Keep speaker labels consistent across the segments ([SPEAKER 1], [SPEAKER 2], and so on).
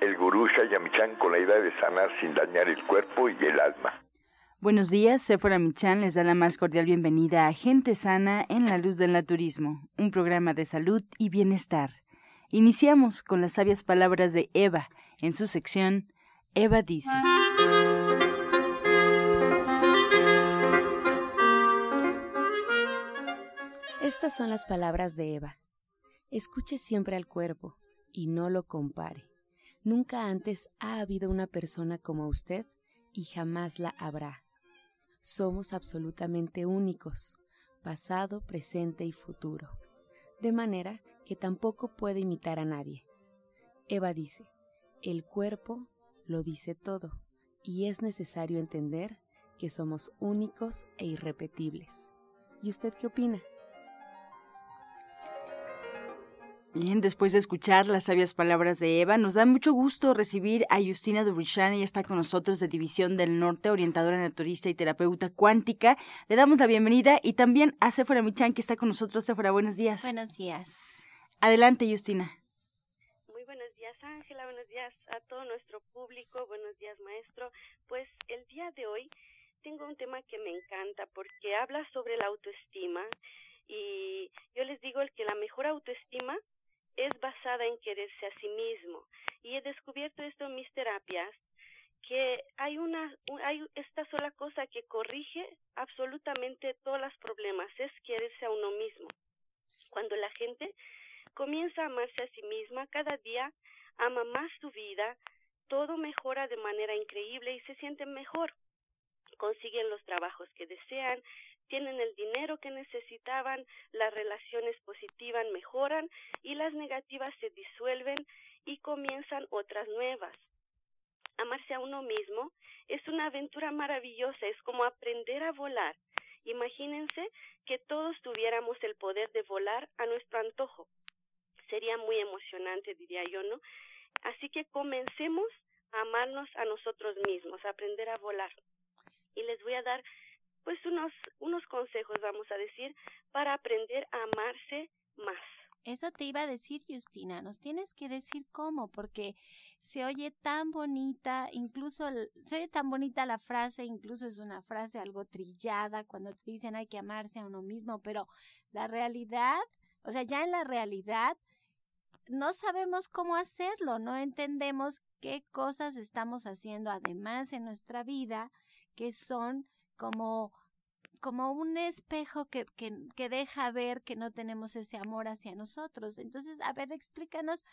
[SPEAKER 1] el gurú Shayamichan con la idea de sanar sin dañar el cuerpo y el alma.
[SPEAKER 2] Buenos días, Sephora Michan les da la más cordial bienvenida a Gente Sana en la Luz del Naturismo, un programa de salud y bienestar. Iniciamos con las sabias palabras de Eva en su sección Eva dice.
[SPEAKER 3] Estas son las palabras de Eva. Escuche siempre al cuerpo y no lo compare. Nunca antes ha habido una persona como usted y jamás la habrá. Somos absolutamente únicos, pasado, presente y futuro, de manera que tampoco puede imitar a nadie. Eva dice, el cuerpo lo dice todo y es necesario entender que somos únicos e irrepetibles. ¿Y usted qué opina?
[SPEAKER 2] Bien, después de escuchar las sabias palabras de Eva, nos da mucho gusto recibir a Justina Dubrichan. Ella está con nosotros de División del Norte, orientadora naturista y terapeuta cuántica. Le damos la bienvenida y también a Sephora Michan, que está con nosotros. Sephora, buenos días.
[SPEAKER 4] Buenos días.
[SPEAKER 2] Adelante, Justina.
[SPEAKER 5] Muy buenos días, Ángela. Buenos días a todo nuestro público. Buenos días, maestro. Pues el día de hoy tengo un tema que me encanta porque habla sobre la autoestima y yo les digo el que la mejor autoestima es basada en quererse a sí mismo. Y he descubierto esto en mis terapias, que hay una, hay esta sola cosa que corrige absolutamente todos los problemas, es quererse a uno mismo. Cuando la gente comienza a amarse a sí misma, cada día ama más su vida, todo mejora de manera increíble y se sienten mejor. Consiguen los trabajos que desean, tienen el dinero que necesitaban, las relaciones positivas mejoran y las negativas se disuelven y comienzan otras nuevas. Amarse a uno mismo es una aventura maravillosa, es como aprender a volar. Imagínense que todos tuviéramos el poder de volar a nuestro antojo. Sería muy emocionante, diría yo, ¿no? Así que comencemos a amarnos a nosotros mismos, a aprender a volar. Y les voy a dar pues unos, unos consejos, vamos a decir, para aprender a amarse más.
[SPEAKER 4] Eso te iba a decir, Justina, nos tienes que decir cómo, porque se oye tan bonita, incluso se oye tan bonita la frase, incluso es una frase algo trillada cuando te dicen hay que amarse a uno mismo, pero la realidad, o sea, ya en la realidad no sabemos cómo hacerlo, no entendemos qué cosas estamos haciendo además en nuestra vida que son como como un espejo que, que, que, deja ver que no tenemos ese amor hacia nosotros. Entonces, a ver, explícanos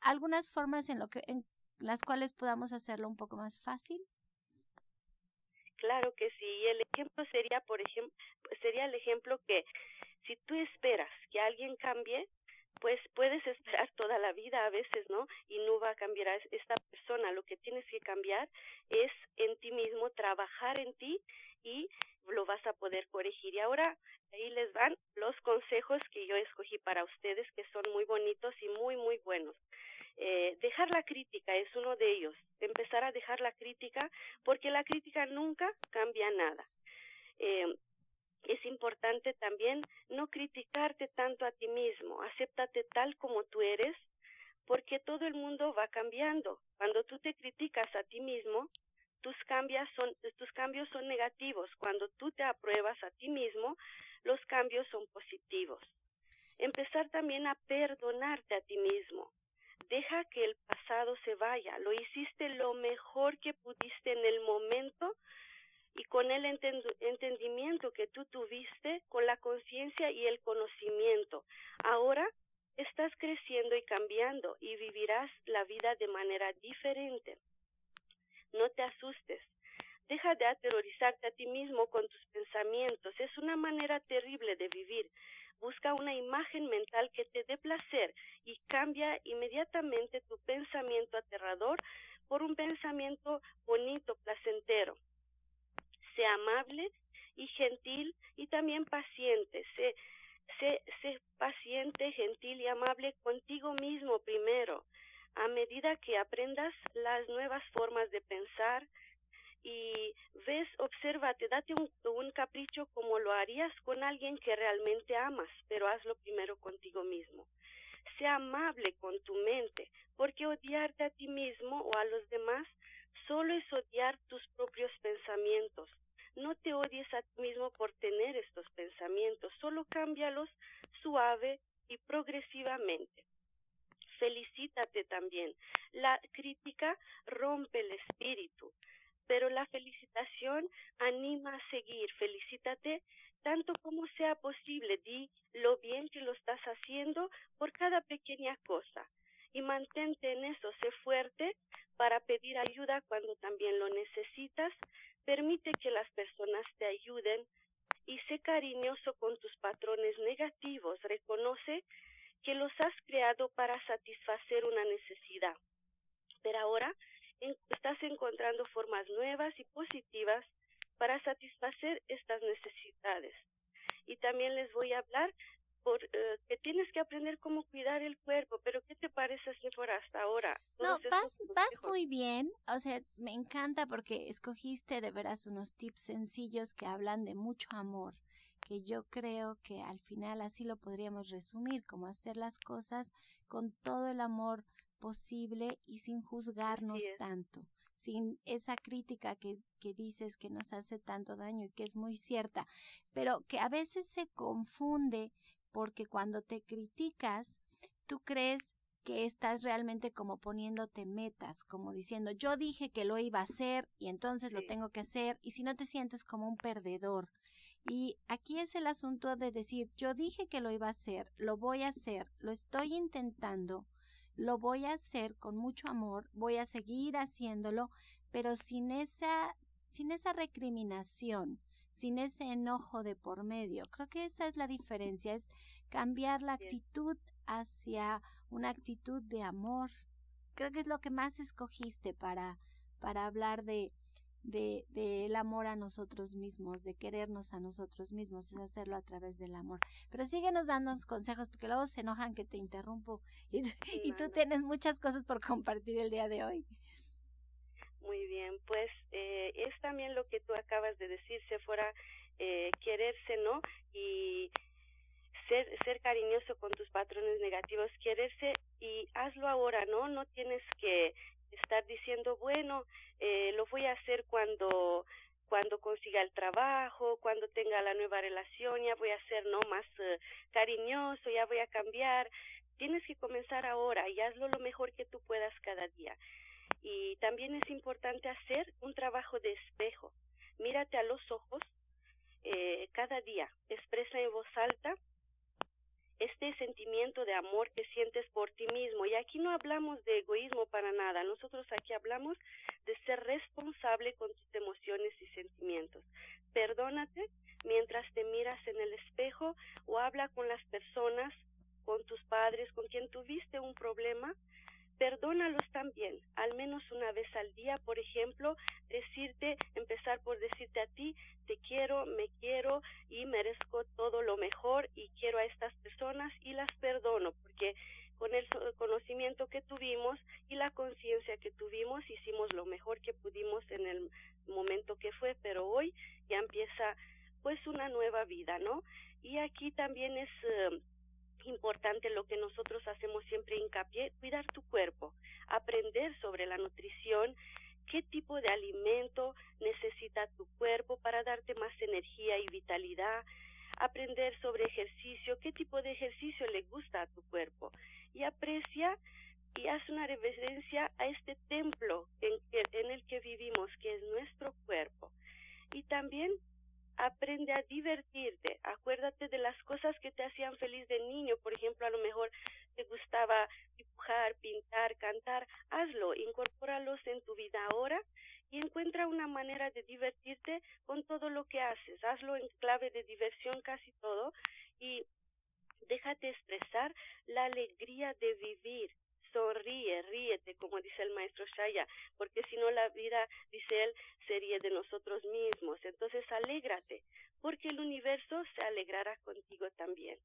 [SPEAKER 4] algunas formas en, lo que, en las cuales podamos hacerlo un poco más fácil.
[SPEAKER 5] Claro que sí. El ejemplo sería, por ejemplo, sería el ejemplo que si tú esperas que alguien cambie, pues puedes esperar toda la vida a veces, ¿no? Y no va a cambiar a esta persona. Lo que tienes que cambiar es en ti mismo, trabajar en ti y lo vas a poder corregir. Y ahora ahí les van los consejos que yo escogí para ustedes, que son muy bonitos y muy, muy buenos. Eh, dejar la crítica es uno de ellos. Empezar a dejar la crítica porque la crítica nunca cambia nada. Eh, es importante también no criticarte tanto a ti mismo, acéptate tal como tú eres, porque todo el mundo va cambiando. Cuando tú te criticas a ti mismo, tus cambios son tus cambios son negativos. Cuando tú te apruebas a ti mismo, los cambios son positivos. Empezar también a perdonarte a ti mismo. Deja que el pasado se vaya. Lo hiciste lo mejor que pudiste en el momento y con el entendimiento que tú tuviste, con la conciencia y el conocimiento. Ahora estás creciendo y cambiando y vivirás la vida de manera diferente. No te asustes. Deja de aterrorizarte a ti mismo con tus pensamientos. Es una manera terrible de vivir. Busca una imagen mental que te dé placer y cambia inmediatamente tu pensamiento aterrador por un pensamiento bonito, placentero. Sé amable y gentil y también paciente. Sé, sé, sé paciente, gentil y amable contigo mismo primero. A medida que aprendas las nuevas formas de pensar, y ves, obsérvate, date un, un capricho como lo harías con alguien que realmente amas, pero hazlo primero contigo mismo. Sea amable con tu mente, porque odiarte a ti mismo o a los demás solo es odiar tus propios pensamientos. No te odies a ti mismo por tener estos pensamientos, solo cámbialos suave y progresivamente. Felicítate también. La crítica rompe el espíritu pero la felicitación anima a seguir. Felicítate tanto como sea posible. Di lo bien que lo estás haciendo por cada pequeña cosa y mantente en eso. Sé fuerte para pedir ayuda cuando también lo necesitas. Permite que las personas te ayuden y sé cariñoso con tus patrones negativos. Reconoce que los has creado para satisfacer una necesidad. Pero ahora estás encontrando formas nuevas y positivas para satisfacer estas necesidades. Y también les voy a hablar por, eh, que tienes que aprender cómo cuidar el cuerpo, pero ¿qué te parece, por hasta ahora?
[SPEAKER 4] No, vas, vas muy bien, o sea, me encanta porque escogiste de veras unos tips sencillos que hablan de mucho amor, que yo creo que al final así lo podríamos resumir, como hacer las cosas con todo el amor posible y sin juzgarnos tanto, sin esa crítica que, que dices que nos hace tanto daño y que es muy cierta, pero que a veces se confunde porque cuando te criticas, tú crees que estás realmente como poniéndote metas, como diciendo, yo dije que lo iba a hacer y entonces lo tengo que hacer, y si no te sientes como un perdedor. Y aquí es el asunto de decir, yo dije que lo iba a hacer, lo voy a hacer, lo estoy intentando, lo voy a hacer con mucho amor, voy a seguir haciéndolo, pero sin esa, sin esa recriminación, sin ese enojo de por medio. Creo que esa es la diferencia, es cambiar la actitud hacia una actitud de amor. Creo que es lo que más escogiste para, para hablar de, de, de el amor a nosotros mismos, de querernos a nosotros mismos, es hacerlo a través del amor. Pero síguenos dándonos consejos, porque luego se enojan que te interrumpo y, y tú tienes muchas cosas por compartir el día de hoy.
[SPEAKER 5] Muy bien, pues eh, es también lo que tú acabas de decir, se fuera eh, quererse, ¿no? Y ser, ser cariñoso con tus patrones negativos, quererse y hazlo ahora, ¿no? No tienes que estar diciendo, bueno, eh, lo voy a hacer cuando cuando consiga el trabajo, cuando tenga la nueva relación, ya voy a ser no más eh, cariñoso, ya voy a cambiar. Tienes que comenzar ahora y hazlo lo mejor que tú puedas cada día. Y también es importante hacer un trabajo de espejo. Mírate a los ojos eh, cada día, expresa en voz alta este sentimiento de amor que sientes por ti mismo. Y aquí no hablamos de egoísmo para nada, nosotros aquí hablamos de ser responsable con tus emociones y sentimientos. Perdónate mientras te miras en el espejo o habla con las personas, con tus padres, con quien tuviste un problema perdónalos también, al menos una vez al día, por ejemplo, decirte, empezar por decirte a ti, te quiero, me quiero y merezco todo lo mejor y quiero a estas personas y las perdono, porque con el conocimiento que tuvimos y la conciencia que tuvimos hicimos lo mejor que pudimos en el momento que fue, pero hoy ya empieza pues una nueva vida, ¿no? Y aquí también es eh, importante lo que nosotros hacemos siempre hincapié, cuidar tu cuerpo, aprender sobre la nutrición, qué tipo de alimento necesita tu cuerpo para darte más energía y vitalidad, aprender sobre ejercicio, qué tipo de ejercicio le gusta a tu cuerpo y aprecia y haz una reverencia a este templo en, en el que vivimos, que es nuestro cuerpo. Y también aprende a divertirte, acuérdate de las cosas que te hacían feliz de niño, por ejemplo, a lo mejor te gustaba dibujar, pintar, cantar, hazlo, incorpóralos en tu vida ahora y encuentra una manera de divertirte con todo lo que haces, hazlo en clave de diversión casi todo y déjate expresar la alegría de vivir, sonríe, ríete, como dice el maestro Shaya, porque si no la vida, dice él, sería de nosotros mismos. Entonces alégrate, porque el universo se alegrará contigo también.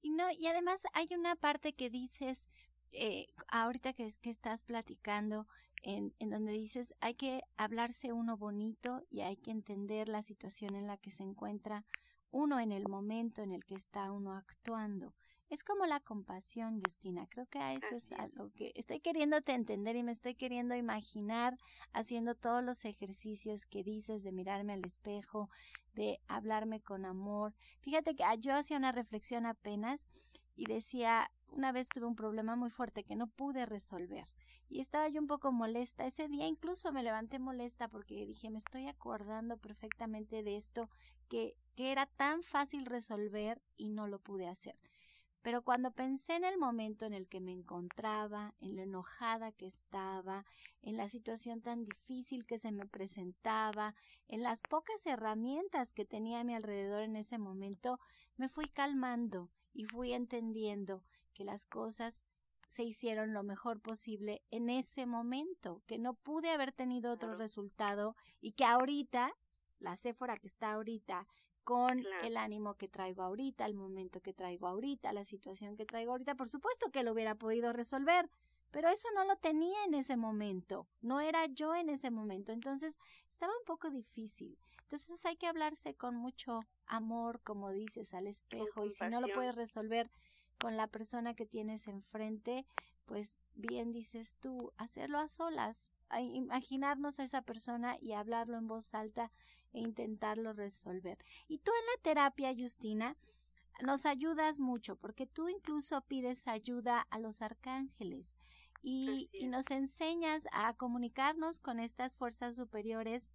[SPEAKER 4] Y no, y además hay una parte que dices, eh, ahorita que, que estás platicando, en, en donde dices hay que hablarse uno bonito y hay que entender la situación en la que se encuentra uno en el momento en el que está uno actuando. Es como la compasión, Justina. Creo que a eso es algo que estoy queriéndote entender y me estoy queriendo imaginar haciendo todos los ejercicios que dices de mirarme al espejo, de hablarme con amor. Fíjate que ah, yo hacía una reflexión apenas y decía, una vez tuve un problema muy fuerte que no pude resolver y estaba yo un poco molesta. Ese día incluso me levanté molesta porque dije, me estoy acordando perfectamente de esto que, que era tan fácil resolver y no lo pude hacer. Pero cuando pensé en el momento en el que me encontraba, en lo enojada que estaba, en la situación tan difícil que se me presentaba, en las pocas herramientas que tenía a mi alrededor en ese momento, me fui calmando y fui entendiendo que las cosas se hicieron lo mejor posible en ese momento, que no pude haber tenido otro resultado y que ahorita, la Séfora que está ahorita, con el ánimo que traigo ahorita, el momento que traigo ahorita, la situación que traigo ahorita, por supuesto que lo hubiera podido resolver, pero eso no lo tenía en ese momento, no era yo en ese momento, entonces estaba un poco difícil. Entonces hay que hablarse con mucho amor, como dices, al espejo, y si no lo puedes resolver, con la persona que tienes enfrente, pues bien dices tú, hacerlo a solas, imaginarnos a esa persona y hablarlo en voz alta e intentarlo resolver. Y tú en la terapia, Justina, nos ayudas mucho porque tú incluso pides ayuda a los arcángeles y, y nos enseñas a comunicarnos con estas fuerzas superiores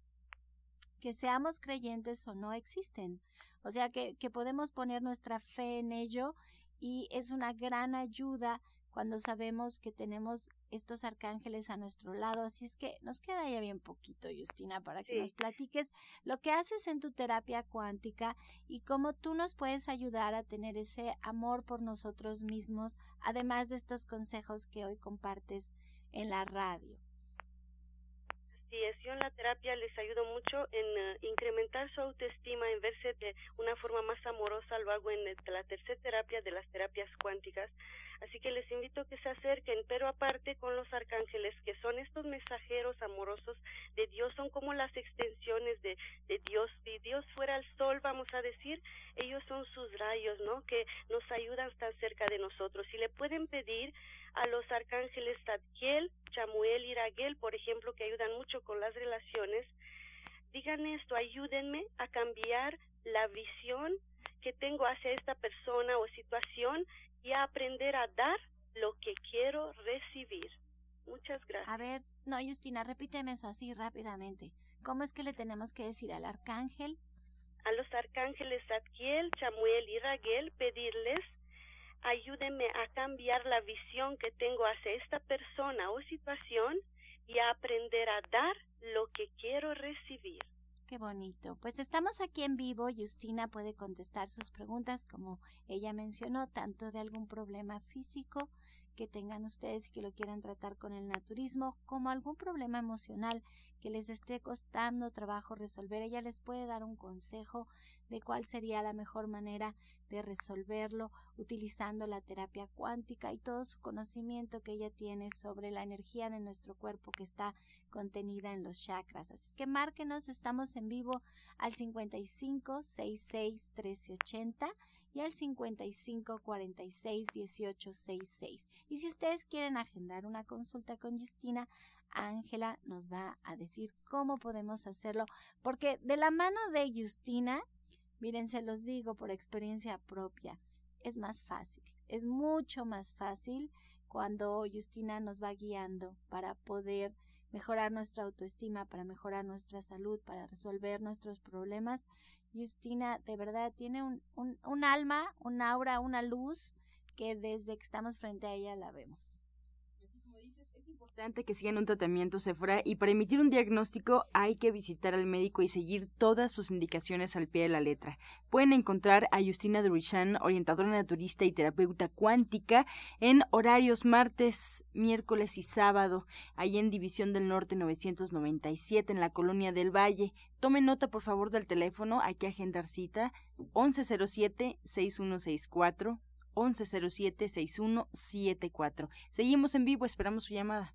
[SPEAKER 4] que seamos creyentes o no existen. O sea, que, que podemos poner nuestra fe en ello y es una gran ayuda cuando sabemos que tenemos estos arcángeles a nuestro lado. Así es que nos queda ya bien poquito, Justina, para que nos platiques lo que haces en tu terapia cuántica y cómo tú nos puedes ayudar a tener ese amor por nosotros mismos, además de estos consejos que hoy compartes en la radio.
[SPEAKER 5] Es, yo en la terapia les ayudo mucho en eh, incrementar su autoestima, en verse de una forma más amorosa, lo hago en la tercera terapia de las terapias cuánticas. Así que les invito a que se acerquen, pero aparte con los arcángeles, que son estos mensajeros amorosos de Dios, son como las extensiones de, de Dios. Si Dios fuera el sol, vamos a decir, ellos son sus rayos, ¿no? Que nos ayudan tan cerca de nosotros. Y le pueden pedir a los arcángeles Zadkiel, Chamuel y Raguel, por ejemplo, que ayudan mucho con las relaciones, digan esto, ayúdenme a cambiar la visión que tengo hacia esta persona o situación y a aprender a dar lo que quiero recibir. Muchas gracias.
[SPEAKER 4] A ver, no, Justina, repíteme eso así rápidamente. ¿Cómo es que le tenemos que decir al arcángel?
[SPEAKER 5] A los arcángeles Zadkiel, Chamuel y Raguel pedirles ayúdenme a cambiar la visión que tengo hacia esta persona o situación y a aprender a dar lo que quiero recibir.
[SPEAKER 4] Qué bonito. Pues estamos aquí en vivo. Justina puede contestar sus preguntas, como ella mencionó, tanto de algún problema físico que tengan ustedes y que lo quieran tratar con el naturismo, como algún problema emocional que les esté costando trabajo resolver. Ella les puede dar un consejo de cuál sería la mejor manera de resolverlo utilizando la terapia cuántica y todo su conocimiento que ella tiene sobre la energía de nuestro cuerpo que está contenida en los chakras. Así que márquenos, estamos en vivo al 55 66 1380 y al 55 46 18 66. Y si ustedes quieren agendar una consulta con Justina, Ángela nos va a decir cómo podemos hacerlo, porque de la mano de Justina Miren, se los digo por experiencia propia, es más fácil, es mucho más fácil cuando Justina nos va guiando para poder mejorar nuestra autoestima, para mejorar nuestra salud, para resolver nuestros problemas. Justina de verdad tiene un, un, un alma, un aura, una luz que desde que estamos frente a ella la vemos.
[SPEAKER 6] Importante
[SPEAKER 2] que sigan un tratamiento Sephora y para emitir un diagnóstico hay que visitar al médico y seguir todas sus indicaciones al pie de la letra. Pueden encontrar a Justina Durishan, orientadora naturista y terapeuta cuántica, en horarios martes, miércoles y sábado, ahí en División del Norte 997 en la Colonia del Valle. Tome nota por favor del teléfono, hay que agendar cita 1107 6164 1107-6174. Seguimos en vivo, esperamos su llamada.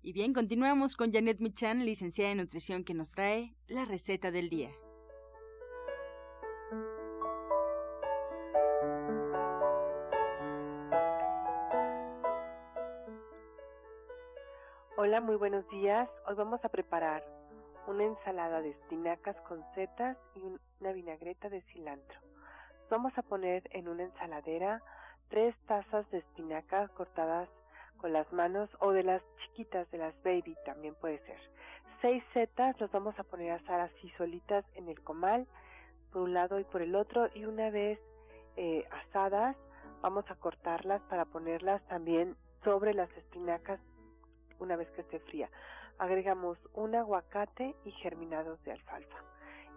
[SPEAKER 2] Y bien, continuamos con Janet Michan, licenciada en nutrición, que nos trae la receta del día.
[SPEAKER 7] Hola, muy buenos días. Hoy vamos a preparar una ensalada de espinacas con setas y una vinagreta de cilantro. Vamos a poner en una ensaladera tres tazas de espinaca cortadas con las manos o de las chiquitas, de las baby también puede ser. Seis setas las vamos a poner a asar así solitas en el comal, por un lado y por el otro, y una vez eh, asadas vamos a cortarlas para ponerlas también sobre las espinacas una vez que esté fría. Agregamos un aguacate y germinados de alfalfa.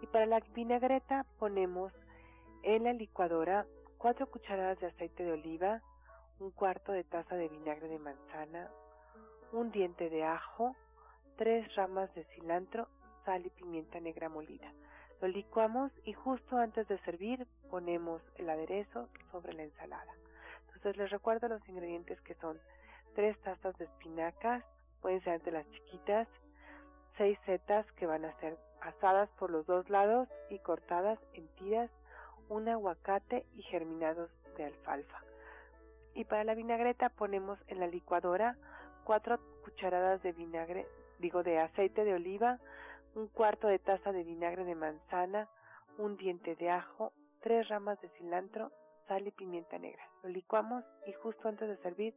[SPEAKER 7] Y para la vinagreta ponemos en la licuadora cuatro cucharadas de aceite de oliva, un cuarto de taza de vinagre de manzana, un diente de ajo, tres ramas de cilantro, sal y pimienta negra molida. Lo licuamos y justo antes de servir ponemos el aderezo sobre la ensalada. Entonces les recuerdo los ingredientes que son tres tazas de espinacas, pueden ser de las chiquitas, seis setas que van a ser asadas por los dos lados y cortadas en tiras, un aguacate y germinados de alfalfa. Y para la vinagreta ponemos en la licuadora cuatro cucharadas de vinagre, digo de aceite de oliva, un cuarto de taza de vinagre de manzana, un diente de ajo, tres ramas de cilantro, sal y pimienta negra. Lo licuamos y justo antes de servir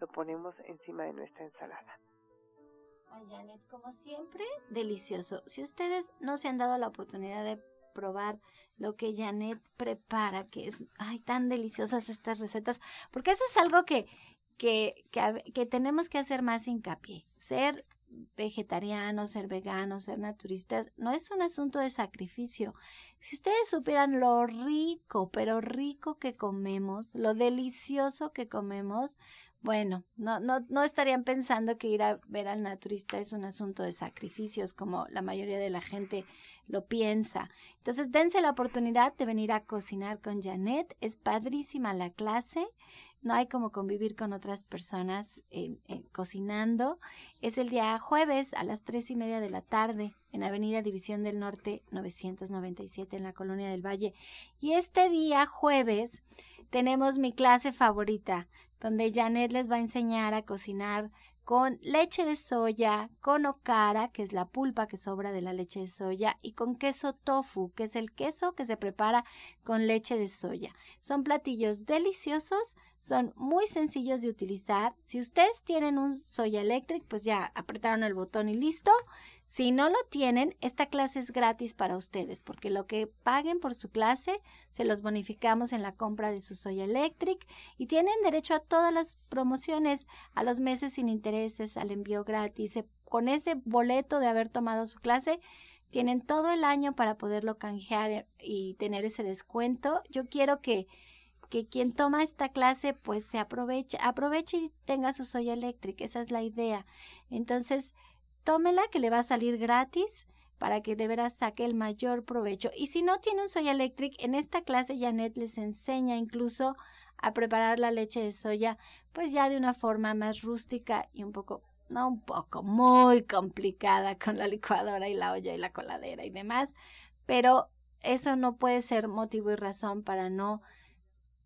[SPEAKER 7] lo ponemos encima de nuestra ensalada.
[SPEAKER 4] Ay, Janet, como siempre, delicioso. Si ustedes no se han dado la oportunidad de probar lo que Janet prepara, que es, ay, tan deliciosas estas recetas, porque eso es algo que, que, que, tenemos que hacer más hincapié. Ser vegetarianos, ser veganos, ser naturistas, no es un asunto de sacrificio. Si ustedes supieran lo rico, pero rico que comemos, lo delicioso que comemos, bueno, no, no, no estarían pensando que ir a ver al naturista es un asunto de sacrificios, como la mayoría de la gente lo piensa. Entonces, dense la oportunidad de venir a cocinar con Janet. Es padrísima la clase. No hay como convivir con otras personas cocinando. Es el día jueves a las tres y media de la tarde en Avenida División del Norte 997 en la Colonia del Valle. Y este día jueves tenemos mi clase favorita, donde Janet les va a enseñar a cocinar con leche de soya, con okara, que es la pulpa que sobra de la leche de soya, y con queso tofu, que es el queso que se prepara con leche de soya. Son platillos deliciosos, son muy sencillos de utilizar. Si ustedes tienen un Soya Electric, pues ya apretaron el botón y listo. Si no lo tienen, esta clase es gratis para ustedes, porque lo que paguen por su clase se los bonificamos en la compra de su Soya Electric y tienen derecho a todas las promociones, a los meses sin intereses, al envío gratis. Con ese boleto de haber tomado su clase, tienen todo el año para poderlo canjear y tener ese descuento. Yo quiero que que quien toma esta clase pues se aproveche, aproveche y tenga su Soya Electric, esa es la idea. Entonces, tómela que le va a salir gratis para que de veras saque el mayor provecho. Y si no tiene un soya electric, en esta clase Janet les enseña incluso a preparar la leche de soya, pues ya de una forma más rústica y un poco, no un poco, muy complicada con la licuadora y la olla y la coladera y demás, pero eso no puede ser motivo y razón para no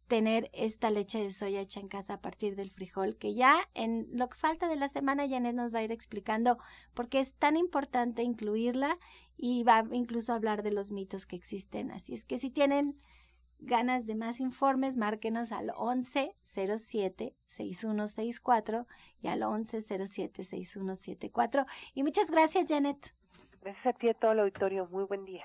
[SPEAKER 4] tener esta leche de soya hecha en casa a partir del frijol, que ya en lo que falta de la semana Janet nos va a ir explicando por qué es tan importante incluirla y va incluso a hablar de los mitos que existen. Así es que si tienen ganas de más informes, márquenos al 1107-6164 y al 1107-6174. Y muchas gracias, Janet.
[SPEAKER 7] Gracias a ti y a todo el auditorio. Muy buen día.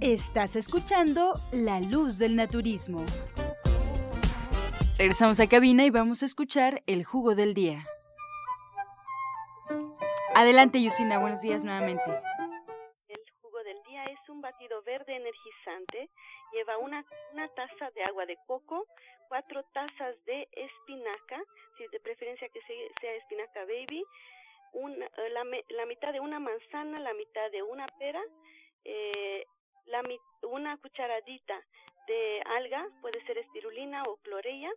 [SPEAKER 2] Estás escuchando La Luz del Naturismo. Regresamos a cabina y vamos a escuchar el jugo del día. Adelante, Yusina, buenos días nuevamente.
[SPEAKER 5] El jugo del día es un batido verde energizante. Lleva una, una taza de agua de coco, cuatro tazas de espinaca, si de preferencia que sea espinaca baby, una, eh, la, la mitad de una manzana, la mitad de una pera, eh, una cucharadita de alga, puede ser espirulina o clorella,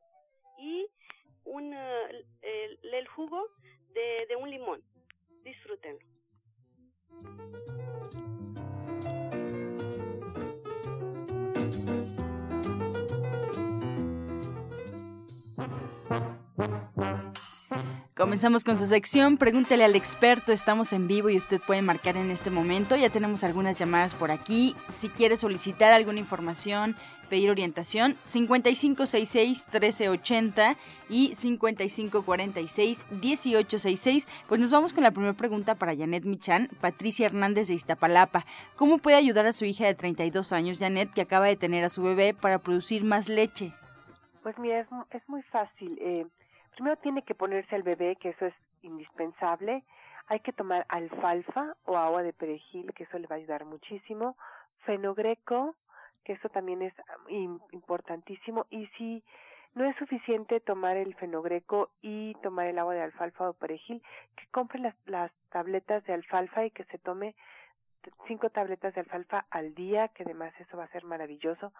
[SPEAKER 5] y un, el, el, jugo de, de un limón. Disfrútenlo.
[SPEAKER 2] Comenzamos con su sección, pregúntele al experto, estamos en vivo y usted puede marcar en este momento, ya tenemos algunas llamadas por aquí, si quiere solicitar alguna información, pedir orientación, 5566-1380 y 5546-1866, pues nos vamos con la primera pregunta para Janet Michan, Patricia Hernández de Iztapalapa, ¿cómo puede ayudar a su hija de 32 años, Janet, que acaba de tener a su bebé para producir más leche?
[SPEAKER 7] Pues mira, es, muy fácil. Eh, Primero tiene que ponerse al bebé, que eso es indispensable. Hay que tomar alfalfa o agua de perejil, que eso le va a ayudar muchísimo. Fenogreco, que eso también es importantísimo. Y si no es suficiente tomar el fenogreco y tomar el agua de alfalfa o perejil, que compre las tabletas de alfalfa y que se tome cinco tabletas de alfalfa al día, que además eso va a ser maravilloso,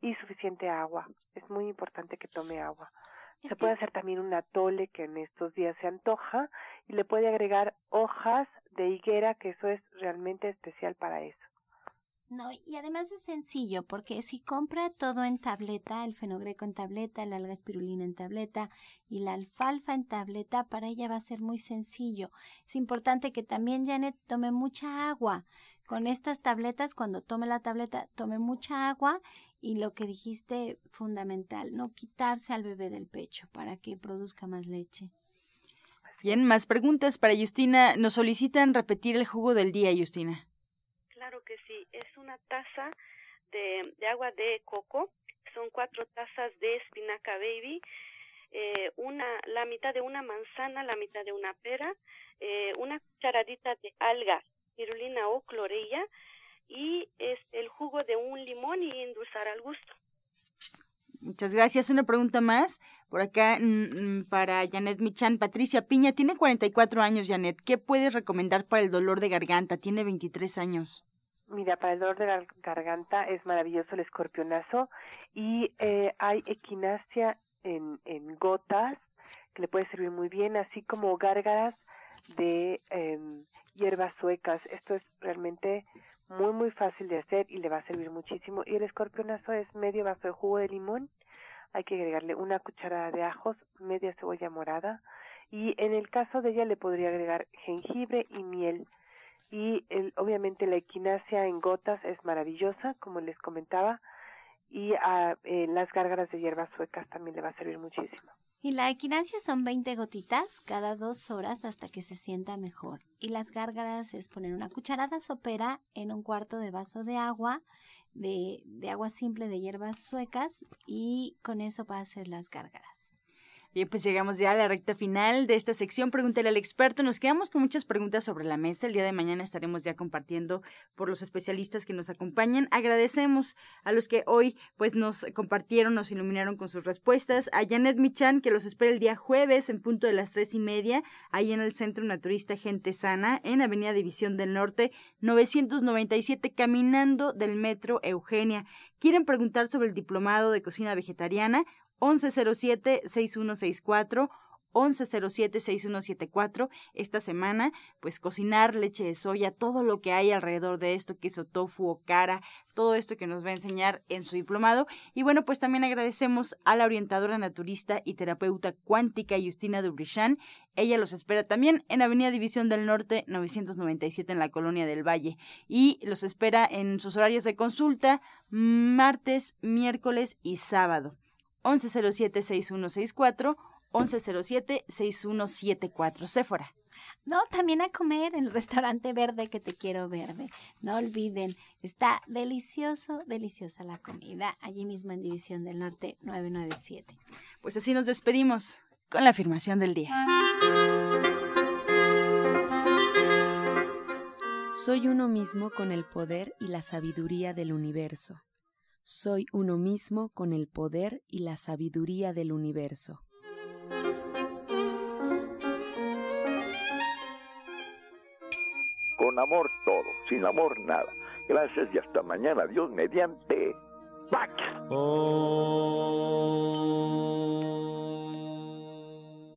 [SPEAKER 7] y suficiente agua. Es muy importante que tome agua. Se puede hacer también un atole que en estos días se antoja y le puede agregar hojas de higuera, que eso es realmente especial para eso.
[SPEAKER 4] No, y además es sencillo, porque si compra todo en tableta, el fenogreco en tableta, la alga espirulina en tableta y la alfalfa en tableta, para ella va a ser muy sencillo. Es importante que también Janet tome mucha agua. Con estas tabletas, cuando tome la tableta, tome mucha agua y lo que dijiste fundamental, no quitarse al bebé del pecho para que produzca más leche.
[SPEAKER 2] Bien, más preguntas para Justina. Nos solicitan repetir el jugo del día, Justina.
[SPEAKER 5] Claro que sí, es una taza de, agua de coco, son cuatro tazas de espinaca baby, eh, una, la mitad de una manzana, la mitad de una pera, eh, una cucharadita de alga, pirulina o clorella, y es el jugo de un limón y endulzar al gusto.
[SPEAKER 2] Muchas gracias. Una pregunta más por acá mm, mm, para Janet Michan. Patricia Piña tiene 44 años, Janet. ¿Qué puedes recomendar para el dolor de garganta? Tiene 23 años.
[SPEAKER 7] Mira, para el dolor de garganta es maravilloso el escorpionazo y eh, hay equinacia en, en gotas que le puede servir muy bien, así como gárgaras de em, hierbas suecas. Esto es realmente muy muy fácil de hacer y le va a servir muchísimo. Y el escorpionazo es medio vaso de jugo de limón. Hay que agregarle una cucharada de ajos, media cebolla morada y en el caso de ella le podría agregar jengibre y miel. Y el, obviamente la equinacia en gotas es maravillosa, como les comentaba, y a, eh, las gárgaras de hierbas suecas también le va a servir muchísimo.
[SPEAKER 4] Y la equinacia son 20 gotitas cada dos horas hasta que se sienta mejor. Y las gárgaras es poner una cucharada sopera en un cuarto de vaso de agua, de, de agua simple de hierbas suecas y con eso va a hacer las gárgaras.
[SPEAKER 2] Bien, pues llegamos ya a la recta final de esta sección. Pregúntale al experto. Nos quedamos con muchas preguntas sobre la mesa. El día de mañana estaremos ya compartiendo por los especialistas que nos acompañan. Agradecemos a los que hoy pues nos compartieron, nos iluminaron con sus respuestas. A Janet Michan, que los espera el día jueves en punto de las tres y media, ahí en el Centro Naturista Gente Sana, en Avenida División del Norte, 997, caminando del Metro Eugenia. ¿Quieren preguntar sobre el diplomado de cocina vegetariana? 1107-6164. 1107-6174 esta semana, pues cocinar leche de soya, todo lo que hay alrededor de esto, queso tofu o cara, todo esto que nos va a enseñar en su diplomado. Y bueno, pues también agradecemos a la orientadora naturista y terapeuta cuántica Justina Dubrichan. Ella los espera también en Avenida División del Norte 997 en la Colonia del Valle. Y los espera en sus horarios de consulta martes, miércoles y sábado. 1107-6164, 1107-6174. Séfora.
[SPEAKER 4] No, también a comer en el restaurante verde que te quiero verde. No olviden, está delicioso, deliciosa la comida. Allí mismo en División del Norte 997.
[SPEAKER 2] Pues así nos despedimos con la afirmación del día.
[SPEAKER 3] Soy uno mismo con el poder y la sabiduría del universo. Soy uno mismo con el poder y la sabiduría del universo.
[SPEAKER 1] Con amor todo, sin amor nada. Gracias y hasta mañana. Dios mediante. ¡Pax!
[SPEAKER 8] Oh.